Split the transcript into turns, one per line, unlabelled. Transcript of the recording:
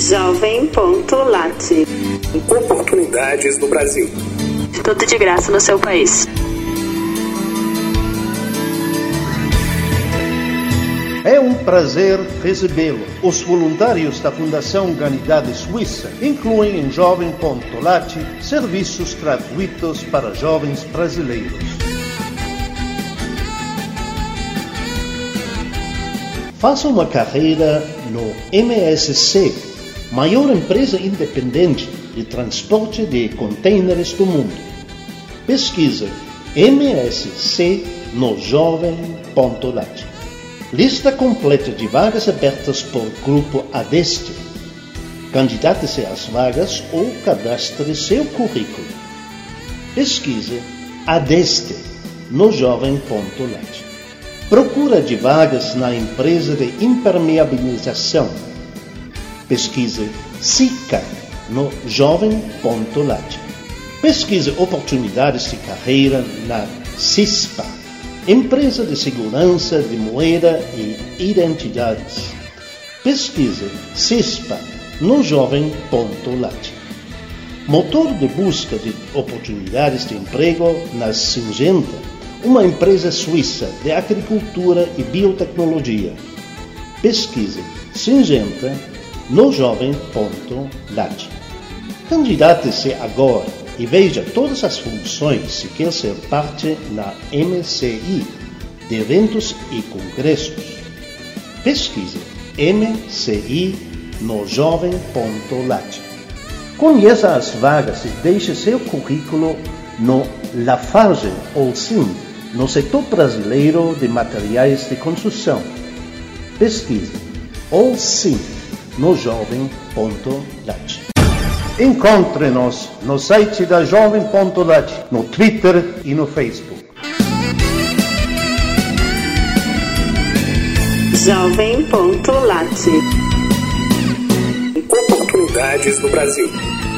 Jovem.lat.
Oportunidades no Brasil.
Tudo de graça no seu país.
É um prazer recebê-lo. Os voluntários da Fundação Humanidade Suíça incluem em Jovem.lat serviços gratuitos para jovens brasileiros. Faça uma carreira no MSC, maior empresa independente de transporte de contêineres do mundo. Pesquisa MSC no jovem.lat. Lista completa de vagas abertas por grupo ADESTE. Candidate-se às vagas ou cadastre seu currículo. Pesquise ADESTE no jovem.lat. Procura de vagas na empresa de impermeabilização. Pesquise SICA no jovem.lat. Pesquise oportunidades de carreira na CISPA Empresa de Segurança de Moeda e Identidades. Pesquise CISPA no jovem.lat. Motor de busca de oportunidades de emprego na Singenta, uma empresa suíça de agricultura e biotecnologia. Pesquise Singenta no jovem.lat. Candidate-se agora e veja todas as funções se quer ser parte na MCI de eventos e congressos. Pesquise MCI no jovem.lat. Conheça as vagas e deixe seu currículo no Lafarge ou SIM, no setor brasileiro de materiais de construção. Pesquise ou SIM no jovem.lat. Encontre-nos no site da Jovem.lat, no Twitter e no Facebook.
Jovem.lat.
Oportunidades no Brasil.